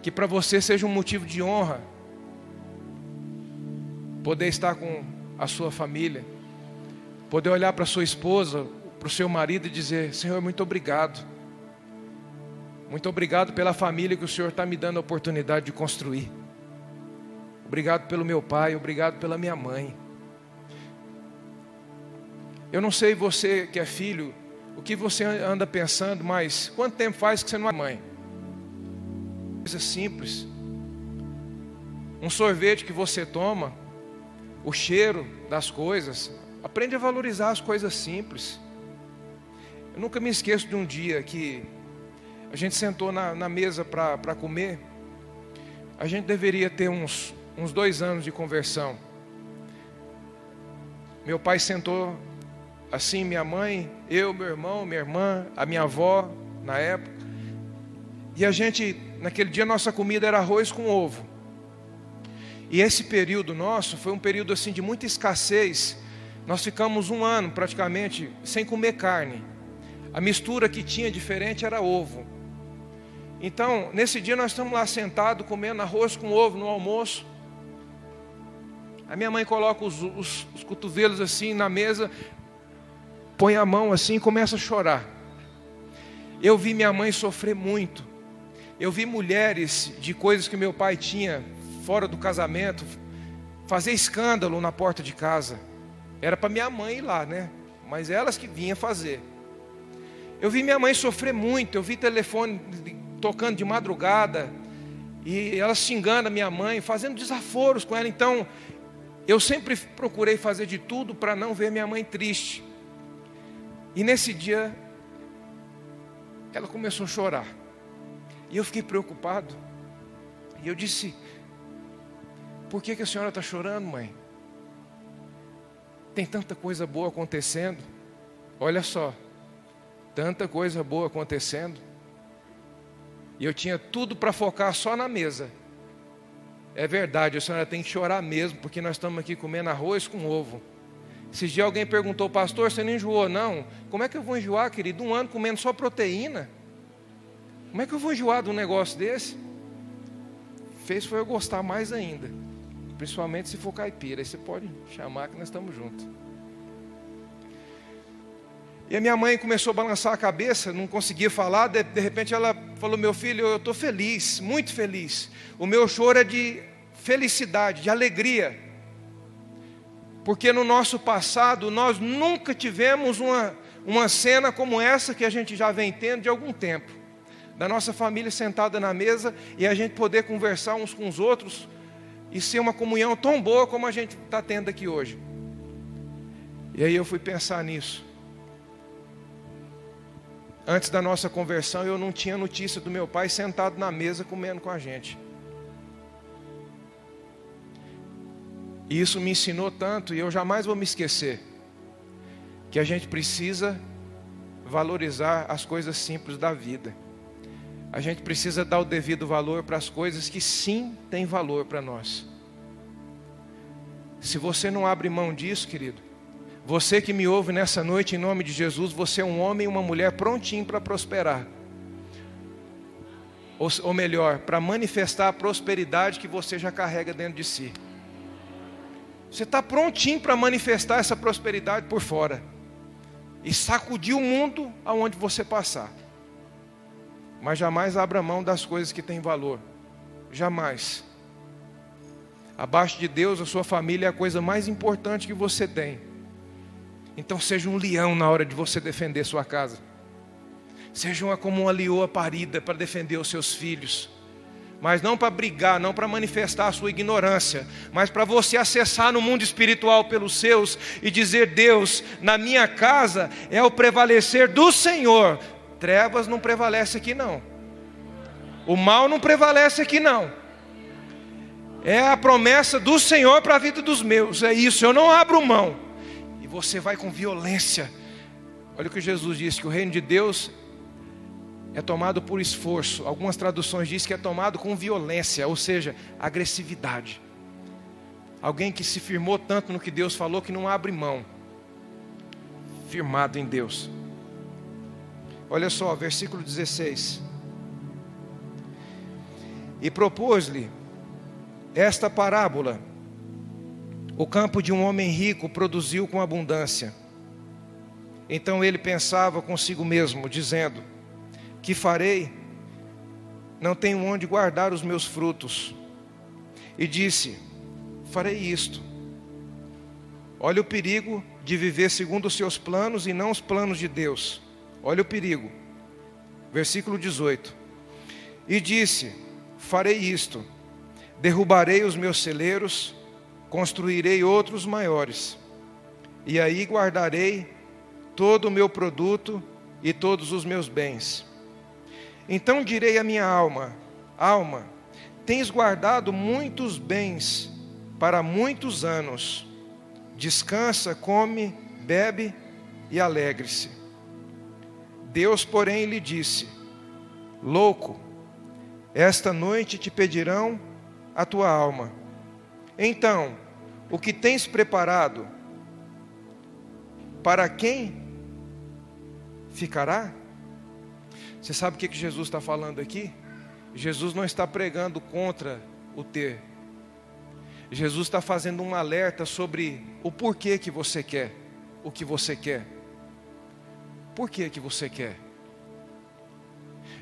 que para você seja um motivo de honra poder estar com a sua família, poder olhar para sua esposa, para o seu marido e dizer: Senhor, muito obrigado. Muito obrigado pela família que o Senhor está me dando a oportunidade de construir. Obrigado pelo meu pai, obrigado pela minha mãe. Eu não sei você que é filho, o que você anda pensando, mas quanto tempo faz que você não é mãe? Coisa simples. Um sorvete que você toma, o cheiro das coisas, aprende a valorizar as coisas simples. Eu nunca me esqueço de um dia que a gente sentou na, na mesa para comer. A gente deveria ter uns uns dois anos de conversão. Meu pai sentou assim, minha mãe, eu, meu irmão, minha irmã, a minha avó, na época. E a gente, naquele dia, nossa comida era arroz com ovo. E esse período nosso foi um período assim de muita escassez. Nós ficamos um ano praticamente sem comer carne. A mistura que tinha diferente era ovo. Então, nesse dia nós estamos lá sentados comendo arroz com ovo no almoço. A minha mãe coloca os, os, os cotovelos assim na mesa, põe a mão assim e começa a chorar. Eu vi minha mãe sofrer muito. Eu vi mulheres de coisas que meu pai tinha fora do casamento fazer escândalo na porta de casa. Era para minha mãe ir lá, né? Mas elas que vinham fazer. Eu vi minha mãe sofrer muito. Eu vi telefone tocando de madrugada e ela xingando a minha mãe, fazendo desaforos com ela. Então eu sempre procurei fazer de tudo para não ver minha mãe triste. E nesse dia, ela começou a chorar. E eu fiquei preocupado. E eu disse: Por que, que a senhora está chorando, mãe? Tem tanta coisa boa acontecendo. Olha só, tanta coisa boa acontecendo. E eu tinha tudo para focar só na mesa. É verdade, a senhora tem que chorar mesmo, porque nós estamos aqui comendo arroz com ovo. Se dia alguém perguntou, pastor, você não enjoou? Não. Como é que eu vou enjoar, querido? Um ano comendo só proteína. Como é que eu vou enjoar de um negócio desse? Fez foi eu gostar mais ainda. Principalmente se for caipira. Aí você pode chamar que nós estamos juntos. E a minha mãe começou a balançar a cabeça, não conseguia falar. De, de repente ela falou: Meu filho, eu estou feliz, muito feliz. O meu choro é de felicidade, de alegria. Porque no nosso passado nós nunca tivemos uma, uma cena como essa que a gente já vem tendo de algum tempo. Da nossa família sentada na mesa e a gente poder conversar uns com os outros e ser uma comunhão tão boa como a gente está tendo aqui hoje. E aí eu fui pensar nisso. Antes da nossa conversão, eu não tinha notícia do meu pai sentado na mesa comendo com a gente. E isso me ensinou tanto, e eu jamais vou me esquecer, que a gente precisa valorizar as coisas simples da vida. A gente precisa dar o devido valor para as coisas que sim têm valor para nós. Se você não abre mão disso, querido, você que me ouve nessa noite, em nome de Jesus, você é um homem e uma mulher prontinho para prosperar. Ou, ou melhor, para manifestar a prosperidade que você já carrega dentro de si. Você está prontinho para manifestar essa prosperidade por fora. E sacudir o mundo aonde você passar. mas jamais abra mão das coisas que têm valor. Jamais. Abaixo de Deus, a sua família é a coisa mais importante que você tem. Então seja um leão na hora de você defender sua casa. Seja uma, como uma leoa parida para defender os seus filhos. Mas não para brigar, não para manifestar a sua ignorância, mas para você acessar no mundo espiritual pelos seus e dizer: Deus, na minha casa é o prevalecer do Senhor. Trevas não prevalece aqui não. O mal não prevalece aqui não. É a promessa do Senhor para a vida dos meus. É isso, eu não abro mão. Você vai com violência. Olha o que Jesus disse: que o reino de Deus é tomado por esforço. Algumas traduções dizem que é tomado com violência, ou seja, agressividade. Alguém que se firmou tanto no que Deus falou que não abre mão. Firmado em Deus. Olha só, versículo 16. E propôs-lhe esta parábola: O campo de um homem rico produziu com abundância. Então ele pensava consigo mesmo, dizendo: Que farei? Não tenho onde guardar os meus frutos. E disse: Farei isto. Olha o perigo de viver segundo os seus planos e não os planos de Deus. Olha o perigo. Versículo 18. E disse: Farei isto Derrubarei os meus celeiros, construirei outros maiores, e aí guardarei todo o meu produto e todos os meus bens. Então direi à minha alma: Alma, tens guardado muitos bens para muitos anos. Descansa, come, bebe e alegre-se. Deus, porém, lhe disse: Louco, esta noite te pedirão a tua alma. Então, o que tens preparado, para quem ficará? Você sabe o que Jesus está falando aqui? Jesus não está pregando contra o ter. Jesus está fazendo um alerta sobre o porquê que você quer o que você quer. Por que que você quer?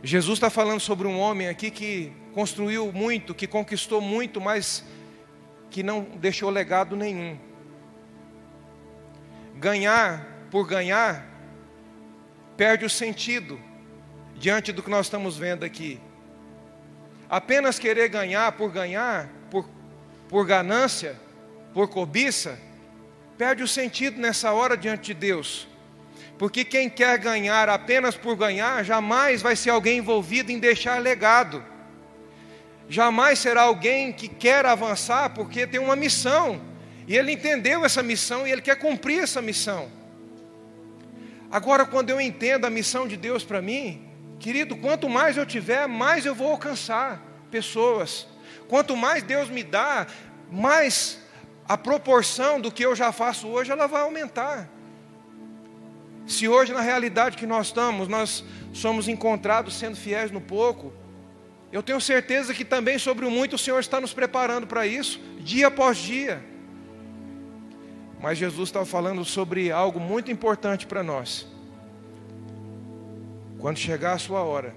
Jesus está falando sobre um homem aqui que construiu muito, que conquistou muito, mas que não deixou legado nenhum. Ganhar por ganhar perde o sentido diante do que nós estamos vendo aqui. Apenas querer ganhar por ganhar, por, por ganância, por cobiça, perde o sentido nessa hora diante de Deus. Porque quem quer ganhar apenas por ganhar, jamais vai ser alguém envolvido em deixar legado. Jamais será alguém que quer avançar porque tem uma missão. E ele entendeu essa missão e ele quer cumprir essa missão. Agora, quando eu entendo a missão de Deus para mim, querido, quanto mais eu tiver, mais eu vou alcançar pessoas. Quanto mais Deus me dá, mais a proporção do que eu já faço hoje, ela vai aumentar. Se hoje, na realidade que nós estamos, nós somos encontrados sendo fiéis no pouco, eu tenho certeza que também sobre o muito o Senhor está nos preparando para isso, dia após dia. Mas Jesus estava falando sobre algo muito importante para nós. Quando chegar a sua hora,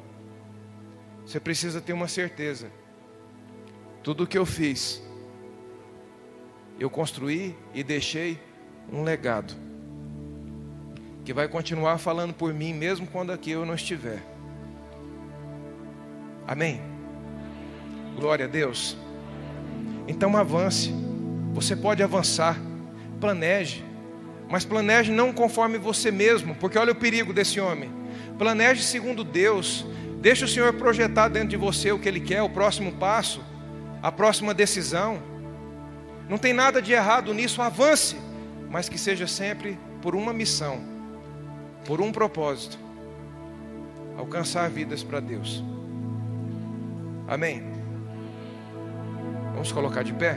você precisa ter uma certeza. Tudo o que eu fiz, eu construí e deixei um legado que vai continuar falando por mim mesmo quando aqui eu não estiver. Amém? Glória a Deus. Então avance. Você pode avançar. Planeje. Mas planeje não conforme você mesmo, porque olha o perigo desse homem. Planeje segundo Deus. Deixe o Senhor projetar dentro de você o que Ele quer, o próximo passo, a próxima decisão. Não tem nada de errado nisso, avance, mas que seja sempre por uma missão por um propósito: alcançar vidas para Deus. Amém? Vamos colocar de pé?